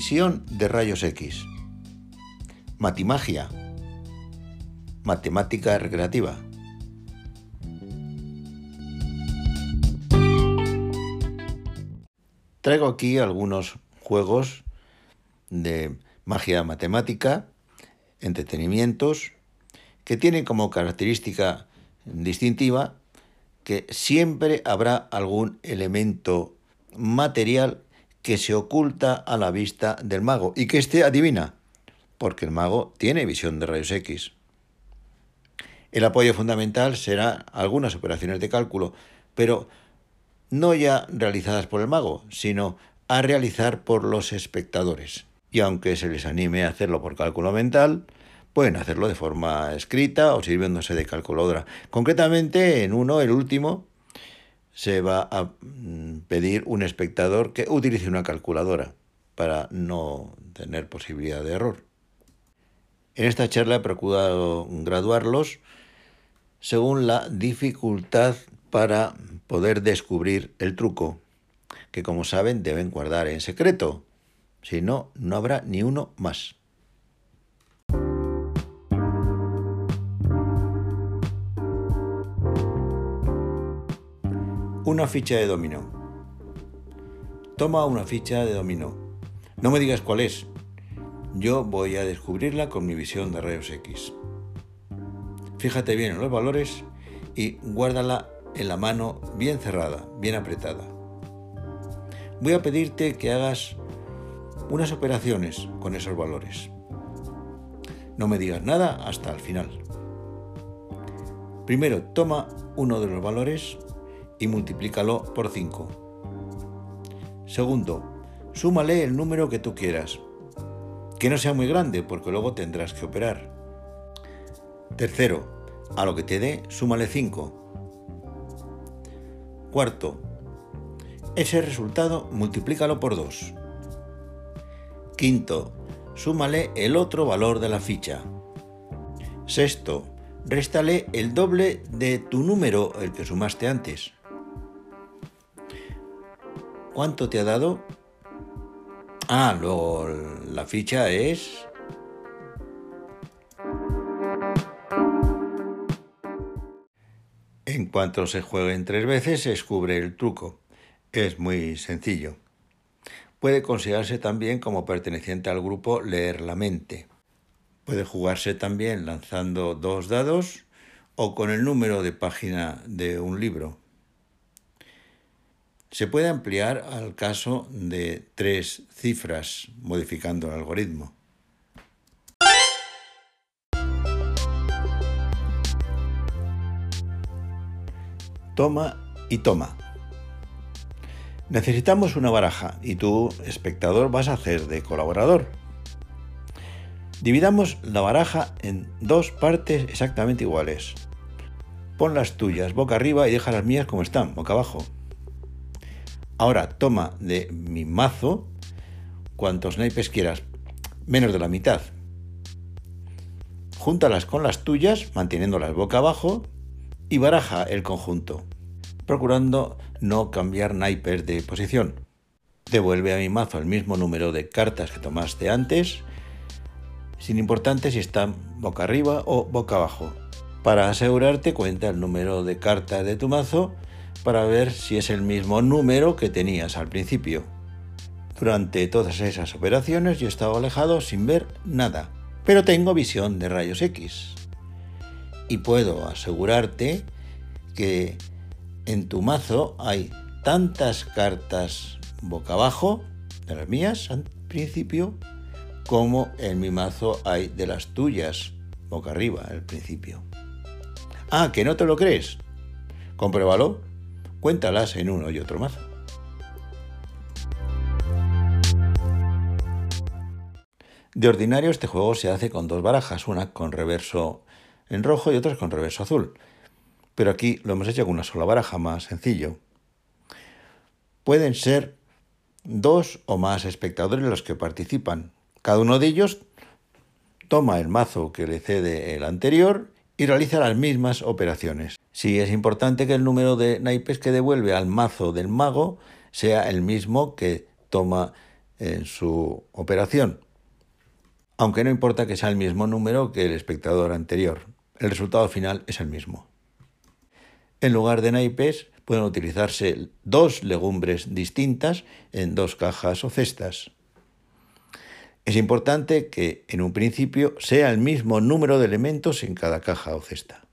Misión de rayos X. Matimagia. Matemática recreativa. Traigo aquí algunos juegos de magia matemática, entretenimientos, que tienen como característica distintiva que siempre habrá algún elemento material que se oculta a la vista del mago y que esté adivina, porque el mago tiene visión de rayos X. El apoyo fundamental será algunas operaciones de cálculo, pero no ya realizadas por el mago, sino a realizar por los espectadores. Y aunque se les anime a hacerlo por cálculo mental, pueden hacerlo de forma escrita o sirviéndose de calculadora. Concretamente, en uno, el último, se va a mm, pedir un espectador que utilice una calculadora para no tener posibilidad de error. En esta charla he procurado graduarlos según la dificultad para poder descubrir el truco, que como saben deben guardar en secreto, si no, no habrá ni uno más. Una ficha de dominó. Toma una ficha de dominó. No me digas cuál es. Yo voy a descubrirla con mi visión de rayos X. Fíjate bien en los valores y guárdala en la mano bien cerrada, bien apretada. Voy a pedirte que hagas unas operaciones con esos valores. No me digas nada hasta el final. Primero, toma uno de los valores y multiplícalo por 5. Segundo, súmale el número que tú quieras. Que no sea muy grande porque luego tendrás que operar. Tercero, a lo que te dé, súmale 5. Cuarto, ese resultado multiplícalo por 2. Quinto, súmale el otro valor de la ficha. Sexto, réstale el doble de tu número, el que sumaste antes. ¿Cuánto te ha dado? Ah, luego la ficha es... En cuanto se jueguen tres veces, se descubre el truco. Es muy sencillo. Puede considerarse también como perteneciente al grupo leer la mente. Puede jugarse también lanzando dos dados o con el número de página de un libro. Se puede ampliar al caso de tres cifras modificando el algoritmo. Toma y toma. Necesitamos una baraja y tú, espectador, vas a hacer de colaborador. Dividamos la baraja en dos partes exactamente iguales. Pon las tuyas boca arriba y deja las mías como están, boca abajo. Ahora toma de mi mazo cuantos naipes quieras, menos de la mitad. Júntalas con las tuyas, manteniéndolas boca abajo, y baraja el conjunto, procurando no cambiar naipes de posición. Devuelve a mi mazo el mismo número de cartas que tomaste antes, sin importante si están boca arriba o boca abajo. Para asegurarte, cuenta el número de cartas de tu mazo para ver si es el mismo número que tenías al principio. Durante todas esas operaciones yo estaba alejado sin ver nada, pero tengo visión de rayos X. Y puedo asegurarte que en tu mazo hay tantas cartas boca abajo, de las mías al principio, como en mi mazo hay de las tuyas boca arriba al principio. Ah, que no te lo crees. Compruébalo Cuéntalas en uno y otro mazo. De ordinario este juego se hace con dos barajas, una con reverso en rojo y otra con reverso azul. Pero aquí lo hemos hecho con una sola baraja, más sencillo. Pueden ser dos o más espectadores los que participan. Cada uno de ellos toma el mazo que le cede el anterior y realiza las mismas operaciones. Sí es importante que el número de naipes que devuelve al mazo del mago sea el mismo que toma en su operación. Aunque no importa que sea el mismo número que el espectador anterior, el resultado final es el mismo. En lugar de naipes, pueden utilizarse dos legumbres distintas en dos cajas o cestas. Es importante que en un principio sea el mismo número de elementos en cada caja o cesta.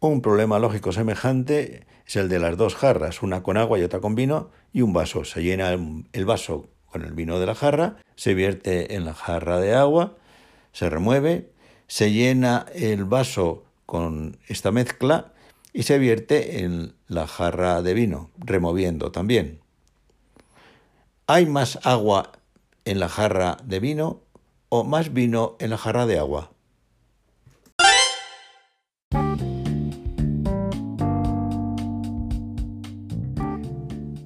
Un problema lógico semejante es el de las dos jarras, una con agua y otra con vino, y un vaso. Se llena el vaso con el vino de la jarra, se vierte en la jarra de agua, se remueve, se llena el vaso con esta mezcla y se vierte en la jarra de vino, removiendo también. ¿Hay más agua en la jarra de vino o más vino en la jarra de agua?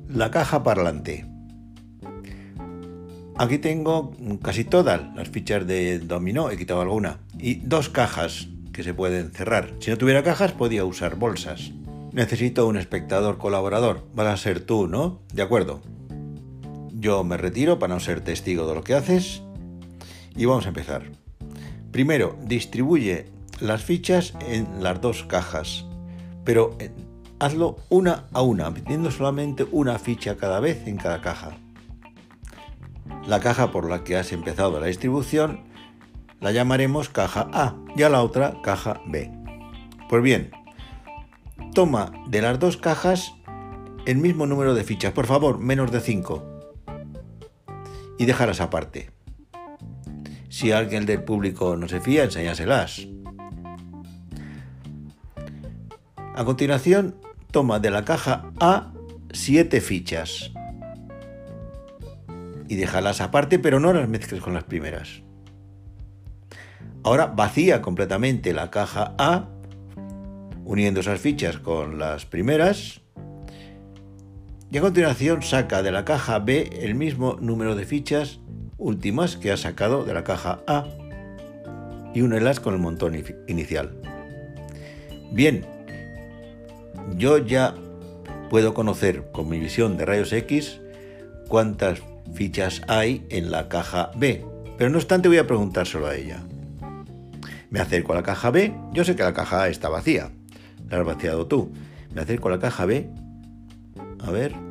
La caja parlante. Aquí tengo casi todas las fichas de dominó, he quitado alguna, y dos cajas que se pueden cerrar. Si no tuviera cajas, podía usar bolsas. Necesito un espectador colaborador. Vas a ser tú, ¿no? De acuerdo. Yo me retiro para no ser testigo de lo que haces. Y vamos a empezar. Primero, distribuye las fichas en las dos cajas. Pero eh, hazlo una a una, metiendo solamente una ficha cada vez en cada caja. La caja por la que has empezado la distribución la llamaremos caja A y a la otra caja B. Pues bien, toma de las dos cajas el mismo número de fichas, por favor, menos de 5. Y déjalas aparte. Si alguien del público no se fía, enséñaselas. A continuación, toma de la caja A 7 fichas. Y déjalas aparte, pero no las mezcles con las primeras. Ahora vacía completamente la caja A, uniendo esas fichas con las primeras. Y a continuación saca de la caja B el mismo número de fichas últimas que ha sacado de la caja A y únelas con el montón inicial. Bien, yo ya puedo conocer con mi visión de rayos X cuántas fichas hay en la caja B, pero no obstante voy a preguntárselo a ella. Me acerco a la caja B, yo sé que la caja A está vacía. La has vaciado tú. Me acerco a la caja B. A ver.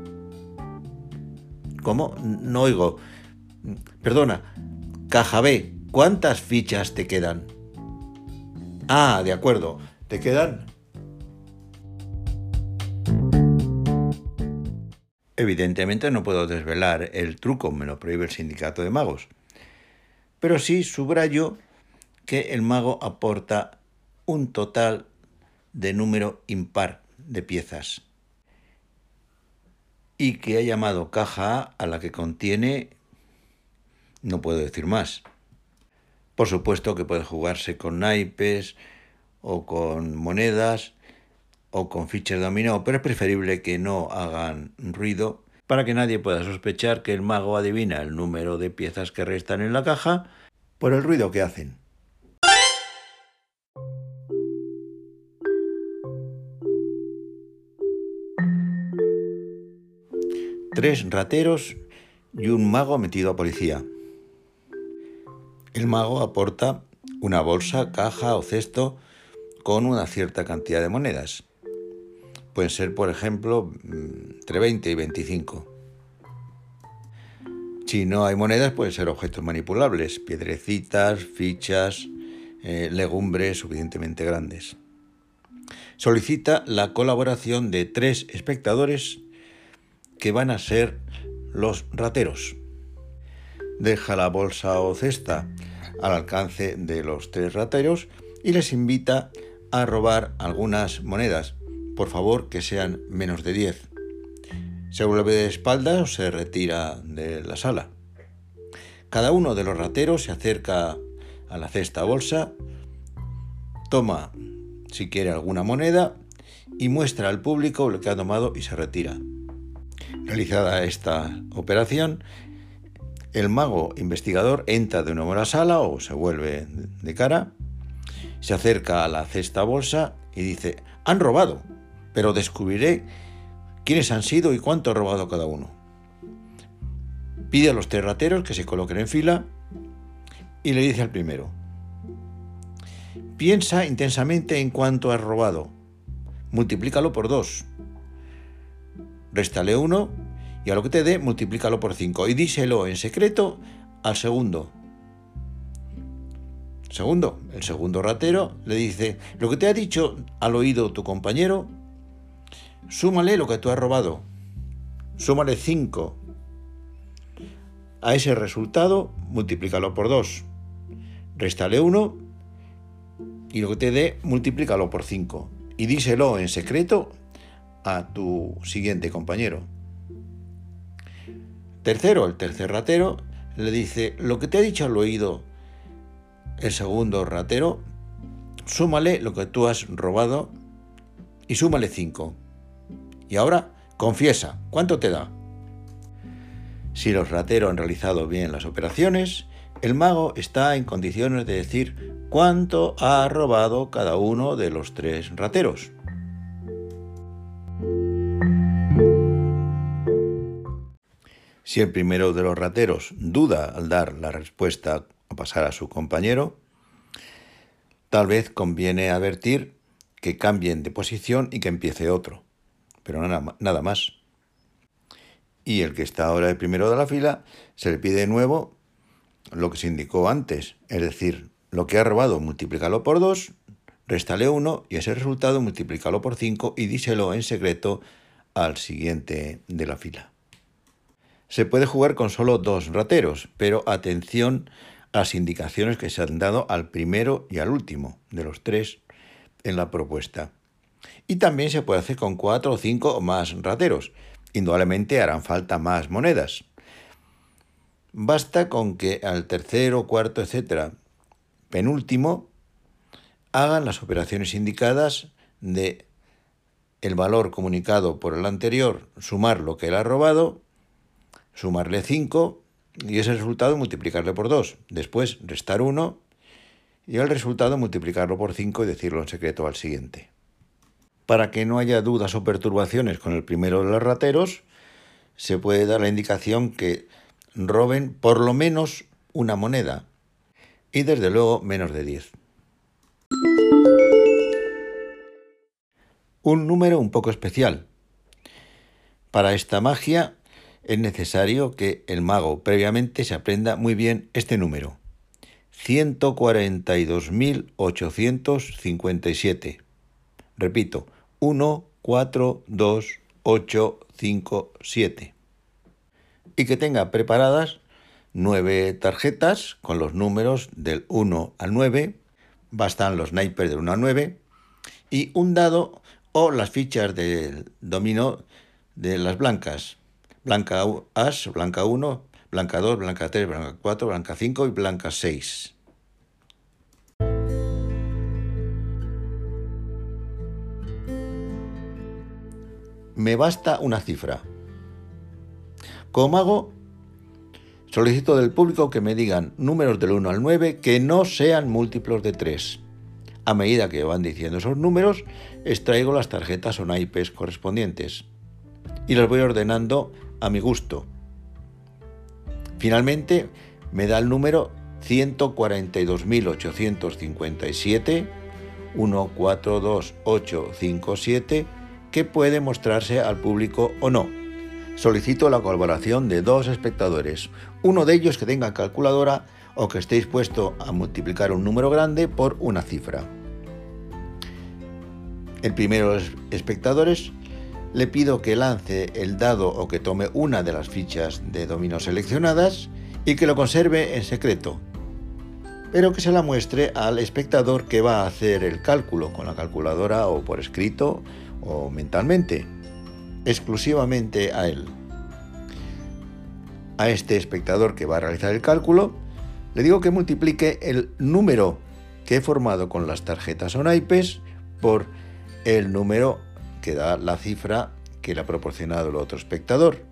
¿Cómo? No oigo. Perdona. Caja B, ¿cuántas fichas te quedan? Ah, de acuerdo. ¿Te quedan? Evidentemente no puedo desvelar el truco, me lo prohíbe el sindicato de magos. Pero sí subrayo que el mago aporta un total de número impar de piezas y que ha llamado caja A a la que contiene, no puedo decir más. Por supuesto que puede jugarse con naipes o con monedas o con fichas dominó, pero es preferible que no hagan ruido para que nadie pueda sospechar que el mago adivina el número de piezas que restan en la caja por el ruido que hacen. Tres rateros y un mago metido a policía. El mago aporta una bolsa, caja o cesto con una cierta cantidad de monedas. Pueden ser, por ejemplo, entre 20 y 25. Si no hay monedas, pueden ser objetos manipulables, piedrecitas, fichas, eh, legumbres suficientemente grandes. Solicita la colaboración de tres espectadores que van a ser los rateros. Deja la bolsa o cesta al alcance de los tres rateros y les invita a robar algunas monedas, por favor que sean menos de 10. Se vuelve de espaldas o se retira de la sala. Cada uno de los rateros se acerca a la cesta bolsa, toma si quiere alguna moneda y muestra al público lo que ha tomado y se retira. Realizada esta operación, el mago investigador entra de nuevo a la sala o se vuelve de cara, se acerca a la cesta bolsa y dice, han robado, pero descubriré quiénes han sido y cuánto ha robado cada uno. Pide a los tres rateros que se coloquen en fila y le dice al primero, piensa intensamente en cuánto has robado, multiplícalo por dos, réstale uno y a lo que te dé multiplícalo por cinco y díselo en secreto al segundo. Segundo, el segundo ratero le dice, lo que te ha dicho al oído tu compañero, súmale lo que tú has robado, súmale 5. A ese resultado, multiplícalo por 2. Réstale 1 y lo que te dé, multiplícalo por 5. Y díselo en secreto a tu siguiente compañero. Tercero, el tercer ratero le dice, lo que te ha dicho al oído el segundo ratero, súmale lo que tú has robado y súmale 5. Y ahora confiesa, ¿cuánto te da? Si los rateros han realizado bien las operaciones, el mago está en condiciones de decir cuánto ha robado cada uno de los tres rateros. Si el primero de los rateros duda al dar la respuesta o pasar a su compañero, tal vez conviene advertir que cambien de posición y que empiece otro, pero nada, más. Y el que está ahora el primero de la fila, se le pide de nuevo lo que se indicó antes, es decir, lo que ha robado, multiplícalo por 2, réstale 1 y ese resultado multiplícalo por 5 y díselo en secreto al siguiente de la fila. Se puede jugar con solo dos rateros, pero atención a las indicaciones que se han dado al primero y al último de los tres en la propuesta. Y también se puede hacer con cuatro o cinco o más rateros. Indudablemente harán falta más monedas. Basta con que al tercero, cuarto, etcétera, penúltimo, hagan las operaciones indicadas de el valor comunicado por el anterior, sumar lo que él ha robado sumarle 5 y ese resultado multiplicarle por 2. Después restar 1 y el resultado multiplicarlo por 5 y decirlo en secreto al siguiente. Para que no haya dudas o perturbaciones con el primero de los rateros, se puede dar la indicación que roben por lo menos una moneda y desde luego menos de 10. Un número un poco especial. Para esta magia es necesario que el mago previamente se aprenda muy bien este número. 142.857. Repito, 1, 4, 2, 8, 5, 7. Y que tenga preparadas nueve tarjetas con los números del 1 al 9. Bastan los naipes del 1 al 9. Y un dado o las fichas del dominó de las blancas blanca as, blanca 1, blanca 2, blanca 3, blanca 4, blanca 5 y blanca 6. Me basta una cifra. Como hago, solicito del público que me digan números del 1 al 9 que no sean múltiplos de 3. A medida que van diciendo esos números, extraigo las tarjetas o naipes correspondientes y las voy ordenando a mi gusto. Finalmente, me da el número 142.857, 142857, que puede mostrarse al público o no. Solicito la colaboración de dos espectadores, uno de ellos que tenga calculadora o que esté dispuesto a multiplicar un número grande por una cifra. El primero de los espectadores le pido que lance el dado o que tome una de las fichas de dominó seleccionadas y que lo conserve en secreto, pero que se la muestre al espectador que va a hacer el cálculo con la calculadora o por escrito o mentalmente, exclusivamente a él. A este espectador que va a realizar el cálculo, le digo que multiplique el número que he formado con las tarjetas o naipes por el número que da la cifra que le ha proporcionado el otro espectador,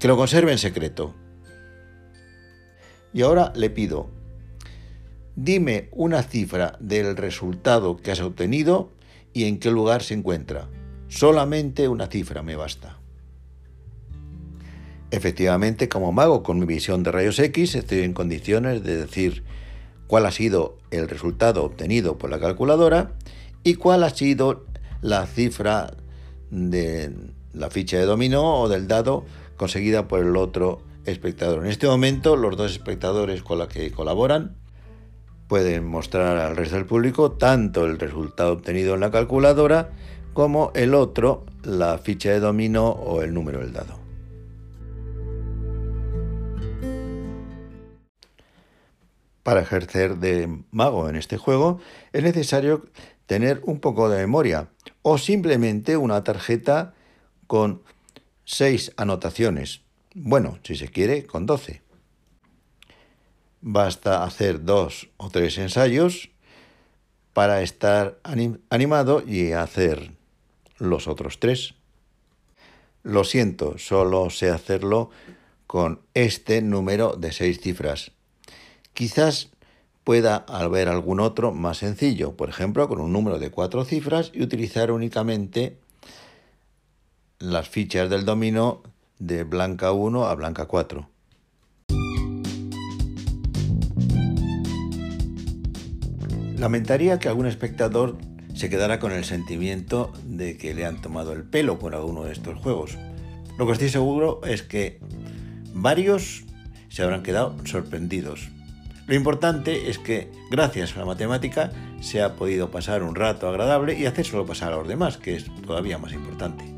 que lo conserve en secreto. Y ahora le pido, dime una cifra del resultado que has obtenido y en qué lugar se encuentra. Solamente una cifra me basta. Efectivamente, como mago con mi visión de rayos X, estoy en condiciones de decir cuál ha sido el resultado obtenido por la calculadora y cuál ha sido la cifra de la ficha de dominó o del dado conseguida por el otro espectador. En este momento, los dos espectadores con los que colaboran pueden mostrar al resto del público tanto el resultado obtenido en la calculadora como el otro, la ficha de dominó o el número del dado. Para ejercer de mago en este juego es necesario tener un poco de memoria o simplemente una tarjeta con seis anotaciones. Bueno, si se quiere, con 12. Basta hacer dos o tres ensayos para estar animado y hacer los otros tres. Lo siento, solo sé hacerlo con este número de seis cifras. Quizás pueda haber algún otro más sencillo, por ejemplo, con un número de cuatro cifras y utilizar únicamente las fichas del dominó de blanca 1 a blanca 4. Lamentaría que algún espectador se quedara con el sentimiento de que le han tomado el pelo con alguno de estos juegos. Lo que estoy seguro es que varios se habrán quedado sorprendidos lo importante es que gracias a la matemática se ha podido pasar un rato agradable y hacérselo pasar a los demás, que es todavía más importante.